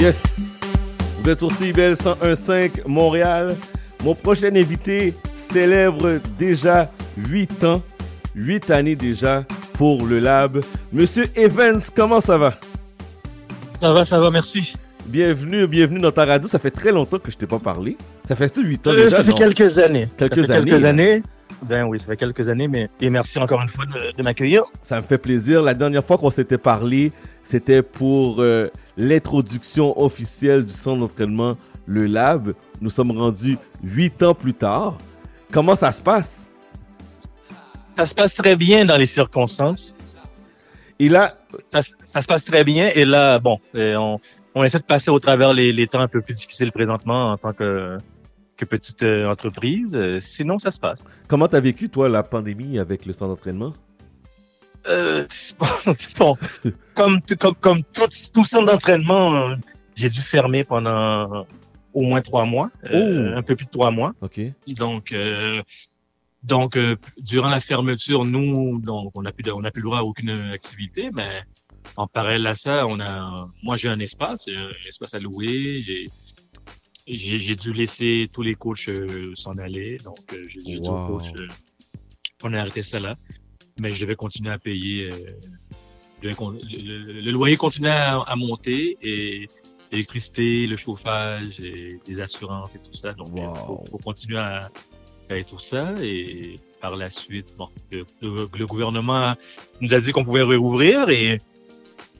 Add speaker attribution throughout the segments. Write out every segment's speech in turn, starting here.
Speaker 1: Yes. Vous êtes sur CIBL 101.5 Montréal. Mon prochain invité célèbre déjà 8 ans, 8 années déjà pour le lab. Monsieur Evans, comment ça va?
Speaker 2: Ça va, ça va, merci.
Speaker 1: Bienvenue, bienvenue dans ta radio. Ça fait très longtemps que je t'ai pas parlé. Ça fait 8 ans
Speaker 2: Euh,
Speaker 1: déjà?
Speaker 2: ça fait
Speaker 1: non?
Speaker 2: quelques années.
Speaker 1: Quelques
Speaker 2: ça fait
Speaker 1: années.
Speaker 2: Quelques années. Ben oui, ça fait quelques années, mais et merci encore une fois de, de m'accueillir.
Speaker 1: Ça me fait plaisir. La dernière fois qu'on s'était parlé, c'était pour euh, l'introduction officielle du centre d'entraînement Le Lab. Nous sommes rendus huit ans plus tard. Comment ça se passe?
Speaker 2: Ça se passe très bien dans les circonstances.
Speaker 1: Et là,
Speaker 2: Ça, ça se passe très bien. Et là, bon, euh, on, on essaie de passer au travers les, les temps un peu plus difficiles présentement en tant que, que petite euh, entreprise. Euh, sinon, ça se passe.
Speaker 1: comment t'as vécu, toi, la pandémie avec le centre d'entraînement?
Speaker 2: Euh, bon, comme, comme, comme tout, tout centre d'entraînement, euh, j'ai dû fermer pendant au moins trois mois, euh,
Speaker 1: Oh.
Speaker 2: un peu plus de trois mois.
Speaker 1: OK.
Speaker 2: Donc, euh, donc euh, durant la fermeture, nous, donc, on n'a plus, de- on n'a plus le droit à aucune activité, mais en parallèle à ça, on a, moi, j'ai un espace, un espace à louer. J'ai, j'ai, j'ai dû laisser tous les coachs euh, s'en aller. Donc, euh, j'ai
Speaker 1: Wow.
Speaker 2: euh, on a arrêté ça là, mais je devais continuer à payer. euh, le, le- le loyer continuait à, à monter et l'électricité, le chauffage et les assurances et tout ça. Donc, il
Speaker 1: Wow.
Speaker 2: faut, faut continuer à payer tout ça et par la suite, bon, le, le- le gouvernement nous a dit qu'on pouvait rouvrir et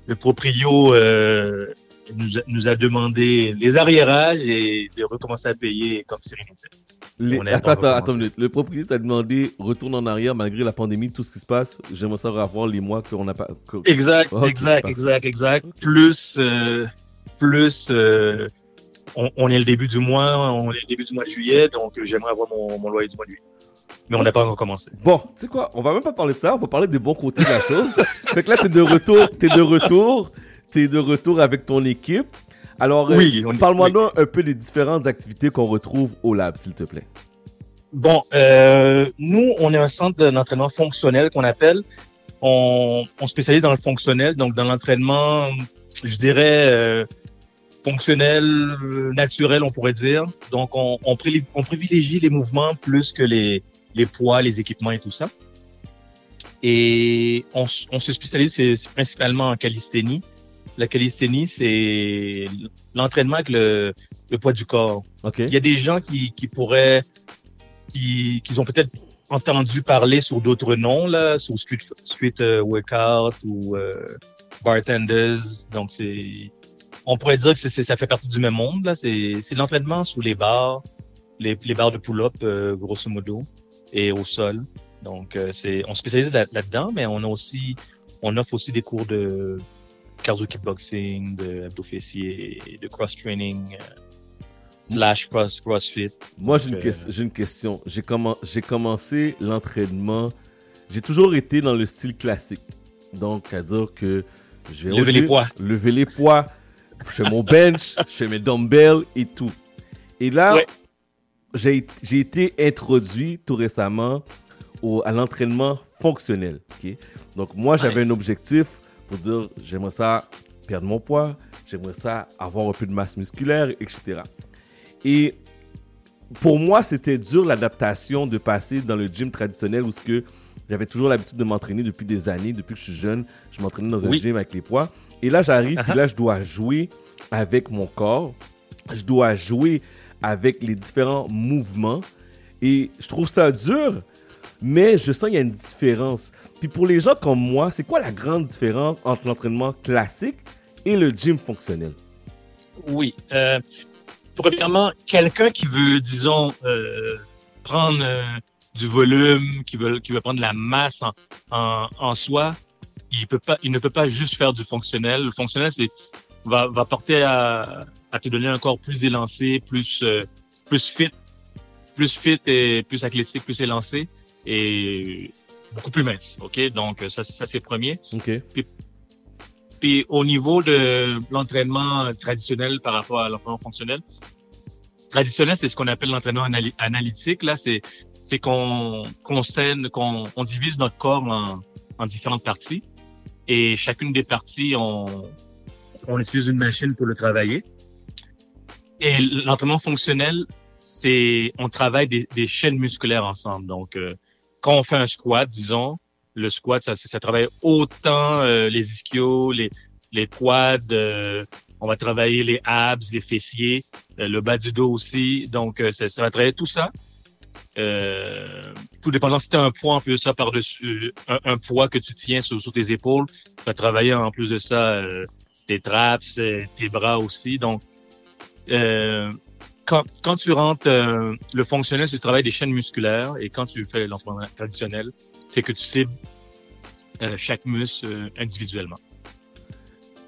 Speaker 2: le proprio euh, nous, a, nous a demandé les arriérages et de recommencer à payer comme sérénité.
Speaker 1: Les-
Speaker 2: On est
Speaker 1: Attends, attends, attends minute. Le propriétaire t'a demandé retourne en arrière malgré la pandémie, tout ce qui se passe. J'aimerais savoir avoir les mois qu'on n'a pas. que-
Speaker 2: Exact, exact, exact, exact. Plus, euh, plus, euh, on, on est le début du mois, on est le début du mois de juillet, donc j'aimerais avoir mon, mon loyer du mois de juillet. Mais on n'a pas encore commencé.
Speaker 1: Bon, tu sais quoi, on va même pas parler de ça, on va parler des bons côtés de la chose. fait que là, t'es de retour, t'es de retour, t'es de retour avec ton équipe. Alors, euh,
Speaker 2: Oui,
Speaker 1: parle-moi
Speaker 2: oui.
Speaker 1: un peu des différentes activités qu'on retrouve au lab, s'il te plaît.
Speaker 2: Bon, euh, nous, on est un centre d'entraînement fonctionnel qu'on appelle. On, on spécialise dans le fonctionnel, donc dans l'entraînement, je dirais euh, fonctionnel, naturel, on pourrait dire. Donc, on, on, pri- on privilégie les mouvements plus que les, les poids, les équipements et tout ça. Et on, se spécialise principalement en calisthénie. La calisthénie, c'est l'entraînement avec le, le poids du corps.
Speaker 1: OK?
Speaker 2: Il y a des gens qui, qui pourraient, qui, qui ont peut-être entendu parler sur d'autres noms, là, sur street, street euh, workout ou euh, bartenders. Donc, c'est, on pourrait dire que c'est, ça fait partie du même monde, là. C'est, c'est l'entraînement sous les barres, les, les barres de pull-up, euh, grosso modo, et au sol. Donc, euh, c'est, on se spécialise là, là-dedans, mais on a aussi, on offre aussi des cours de cardio kickboxing, de abdos fessiers, de cross-training, euh, slash cross, crossfit.
Speaker 1: Moi, j'ai une, j'ai une question. J'ai commen- j'ai commencé l'entraînement. J'ai toujours été dans le style classique. Donc, à dire que je vais
Speaker 2: Lever les poids.
Speaker 1: lever les poids, je fais mon bench, je fais mes dumbbells et tout. Et là,
Speaker 2: Ouais.
Speaker 1: j'ai été introduit tout récemment au, à l'entraînement fonctionnel. Donc, moi, j'avais
Speaker 2: Nice.
Speaker 1: un objectif pour dire j'aimerais ça perdre mon poids, j'aimerais ça avoir un peu de masse musculaire, etc. Et pour moi, c'était dur l'adaptation de passer dans le gym traditionnel où ce que j'avais toujours l'habitude de m'entraîner depuis des années, depuis que je suis jeune, je m'entraînais dans un
Speaker 2: Oui.
Speaker 1: gym avec les poids. Et là, j'arrive, puis
Speaker 2: Uh-huh.
Speaker 1: là, je dois jouer avec mon corps, je dois jouer avec les différents mouvements. Et je trouve ça dur, mais je sens qu'il y a une différence. Puis pour les gens comme moi, c'est quoi la grande différence entre l'entraînement classique et le gym fonctionnel?
Speaker 2: Oui. Euh, premièrement, quelqu'un qui veut, disons, euh, prendre euh, du volume, qui veut, qui veut prendre de la masse en, en, en soi, il peut pas, il ne peut pas juste faire du fonctionnel. Le fonctionnel, c'est va, va porter à, à te donner un corps plus élancé, plus, euh, plus fit, plus fit et plus athlétique, plus élancé et beaucoup plus mince. Ok, donc ça, ça c'est le premier.
Speaker 1: OK.
Speaker 2: Puis au niveau de l'entraînement traditionnel par rapport à l'entraînement fonctionnel, traditionnel, c'est ce qu'on appelle l'entraînement analytique. Là, c'est c'est qu'on qu'on qu'on on divise notre corps en, en différentes parties et chacune des parties, on on utilise une machine pour le travailler. Et l'entraînement fonctionnel, c'est on travaille des, des, chaînes musculaires ensemble. Donc, euh, quand on fait un squat, disons, le squat, ça, travaille autant euh, les ischios, les, les quads, euh, on va travailler les abs, les fessiers, le bas du dos aussi. Donc, ça, ça va travailler tout ça. tout dépendant si tu as un poids en plus de ça par-dessus, un, poids que tu tiens sur, sur, tes épaules, tu vas travailler en plus de ça tes traps, tes bras aussi. Donc, euh, quand, quand tu rentres euh, le fonctionnel, c'est tu travailles des chaînes musculaires et quand tu fais l'entraînement traditionnel, c'est que tu cibles euh, chaque muscle euh, individuellement.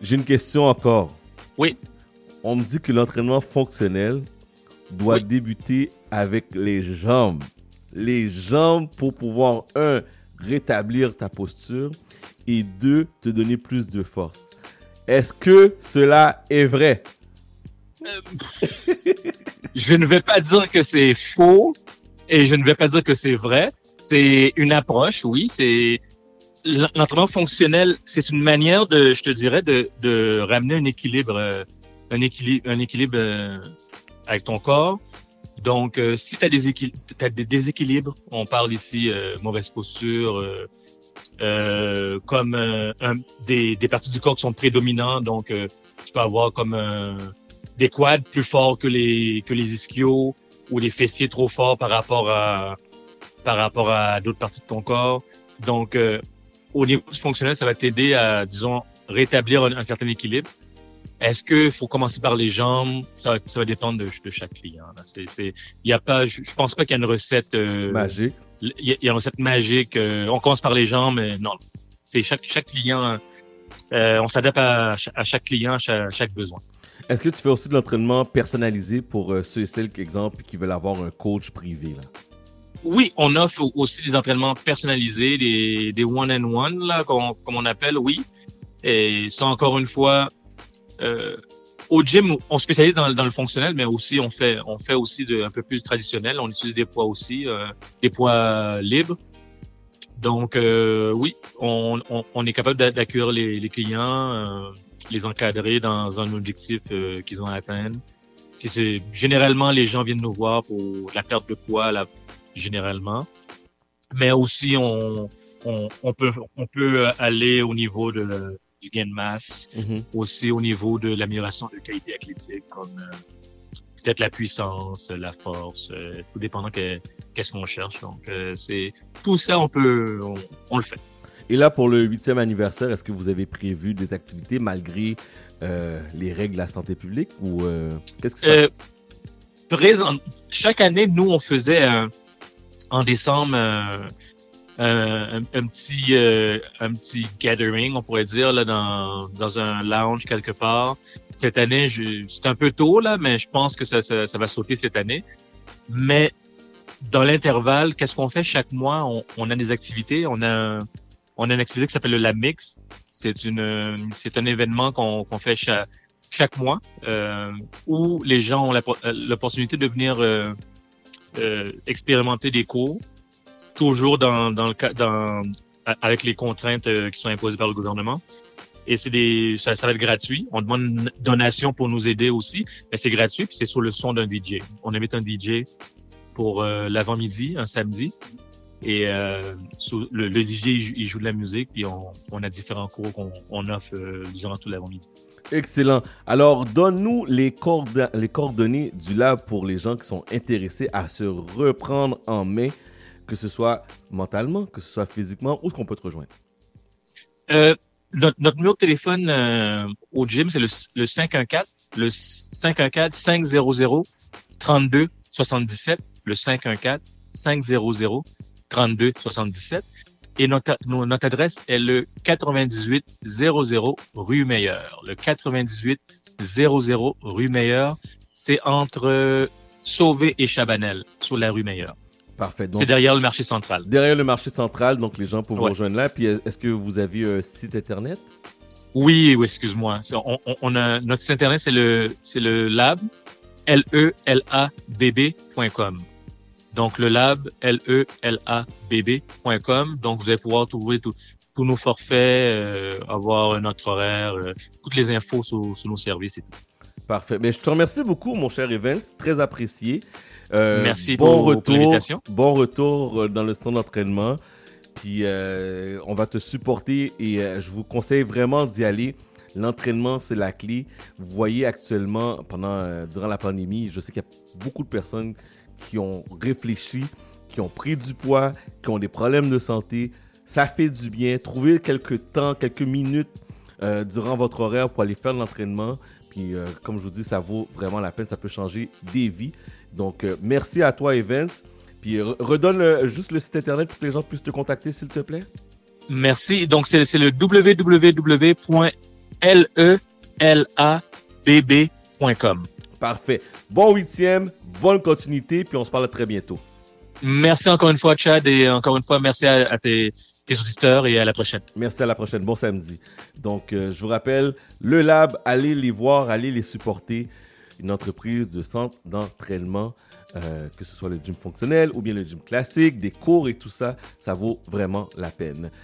Speaker 1: J'ai une question encore.
Speaker 2: Oui.
Speaker 1: On me dit que l'entraînement fonctionnel doit débuter avec les jambes. Les jambes pour pouvoir, un, rétablir ta posture et deux, te donner plus de force. Est-ce que cela est vrai?
Speaker 2: Euh, je ne vais pas dire que c'est faux et je ne vais pas dire que c'est vrai. C'est une approche, oui. C'est l'entraînement fonctionnel. C'est une manière de, je te dirais, de, de ramener un équilibre, euh, un équilibre, un équilibre euh, avec ton corps. Donc, si tu as des, déséquilibres, on parle ici mauvaise posture, comme un, des, des parties du corps qui sont prédominantes. Donc, tu peux avoir comme un des quads plus forts que les que les ischios ou les fessiers trop forts par rapport à par rapport à d'autres parties de ton corps. Donc euh, au niveau fonctionnel, ça va t'aider à disons rétablir un, certain équilibre. Est-ce que faut commencer par les jambes? Ça, ça va dépendre de, de chaque client. C'est, il y a pas, je, pense pas qu'il y a une recette euh,
Speaker 1: magique.
Speaker 2: Il y, a une recette magique. Euh, on commence par les jambes, mais non. C'est chaque chaque client. on s'adapte à, à, chaque client, à chaque besoin.
Speaker 1: Est-ce que tu fais aussi de l'entraînement personnalisé pour euh, ceux et celles, exemple, qui veulent avoir un coach privé?
Speaker 2: Oui, on offre aussi des entraînements personnalisés, des, des one-on-one, là, comme, on appelle, oui. Et ça, encore une fois, euh, au gym, on spécialise dans, le fonctionnel, mais aussi on fait, on fait aussi un peu plus traditionnel. On utilise des poids aussi, euh, des poids libres. Donc, oui, on, est capable d'accueillir les clients. Euh, les encadrer dans un objectif euh, qu'ils ont à atteindre. Si c'est généralement les gens viennent nous voir pour la perte de poids, là, généralement, mais aussi on, on, on, peut on peut aller au niveau de du gain de masse, mm-hmm. aussi au niveau de l'amélioration de qualité athlétique, comme euh, peut-être la puissance, la force, euh, tout dépendant qu'est-ce qu'on cherche. Donc c'est tout ça on peut on, on le fait.
Speaker 1: Et là, pour le huitième anniversaire, est-ce que vous avez prévu des activités malgré euh, les règles de la santé publique ou euh, qu'est-ce qui se passe?
Speaker 2: Euh, présent, chaque année, nous, on faisait en décembre un, petit un petit gathering, on pourrait dire, là, dans, dans un lounge quelque part. Cette année, c'est un peu tôt, là, mais je pense que ça, ça, va sauter cette année. Mais dans l'intervalle, qu'est-ce qu'on fait chaque mois? On, on, a des activités, on a on a une activité qui s'appelle la Mix. C'est une, c'est un événement qu'on fait chaque, mois euh, où les gens ont euh, l'opportunité de venir euh, euh, expérimenter des cours, toujours dans, dans le dans avec les contraintes qui sont imposées par le gouvernement. Et c'est des, ça, ça va être gratuit. On demande une donation pour nous aider aussi, mais c'est gratuit. Puis c'est sur le son d'un DJ. On invite un DJ pour l'avant-midi, un samedi, et euh, le, le, DJ, il joue de la musique, puis on, on a différents cours qu'on on offre euh, durant tout l'avant-midi.
Speaker 1: Excellent. Alors, donne-nous les, les coordonnées du lab pour les gens qui sont intéressés à se reprendre en main, que ce soit mentalement, que ce soit physiquement, où est-ce qu'on peut te rejoindre?
Speaker 2: Euh, notre, notre, numéro de téléphone euh, au gym, c'est le, le 514, le 514 500 32 77, le 514 500 32 77. Et notre, notre adresse est le 98 00 rue Meilleure. Le 98 00 rue Meilleure, c'est entre Sauvé et Chabanel, sur la rue Meilleure.
Speaker 1: Parfait.
Speaker 2: C'est derrière le marché central.
Speaker 1: Derrière le marché central, donc les gens peuvent vous rejoindre là. Puis est-ce que vous avez un site internet?
Speaker 2: Oui, oui, excuse-moi. On, on, a notre site internet, c'est le c'est le lab l e l a b b.com. Donc, le lab, L-E-L-A-B-B.com. Donc, vous allez pouvoir trouver tout, tous nos forfaits, avoir notre horaire, toutes les infos sur, sur nos services et tout.
Speaker 1: Parfait. Mais je te remercie beaucoup, mon cher Evans. Très apprécié.
Speaker 2: Euh, Merci bon pour, retour,
Speaker 1: Bon retour euh, dans le stand d'entraînement. Puis euh, on va te supporter et je vous conseille vraiment d'y aller. L'entraînement, c'est la clé. Vous voyez actuellement, pendant, durant la pandémie, je sais qu'il y a beaucoup de personnes qui ont réfléchi, qui ont pris du poids, qui ont des problèmes de santé. Ça fait du bien. Trouvez quelques temps, quelques minutes durant votre horaire pour aller faire de l'entraînement. Puis, euh, comme je vous dis, ça vaut vraiment la peine. Ça peut changer des vies. Donc, euh, merci à toi, Evans. Puis, redonne juste le site internet pour que les gens puissent te contacter, s'il te plaît.
Speaker 2: Merci. Donc, c'est le www.lelabb.com.
Speaker 1: Parfait. Bon huitième, bonne continuité, puis on se parle très bientôt.
Speaker 2: Merci encore une fois, Chad, et encore une fois, merci à tes auditeurs et à la prochaine.
Speaker 1: Merci à la prochaine. Bon samedi. Donc, euh, je vous rappelle, le Lab, allez les voir, allez les supporter. Une entreprise de centre d'entraînement, euh, que ce soit le gym fonctionnel ou bien le gym classique, des cours et tout ça, ça vaut vraiment la peine.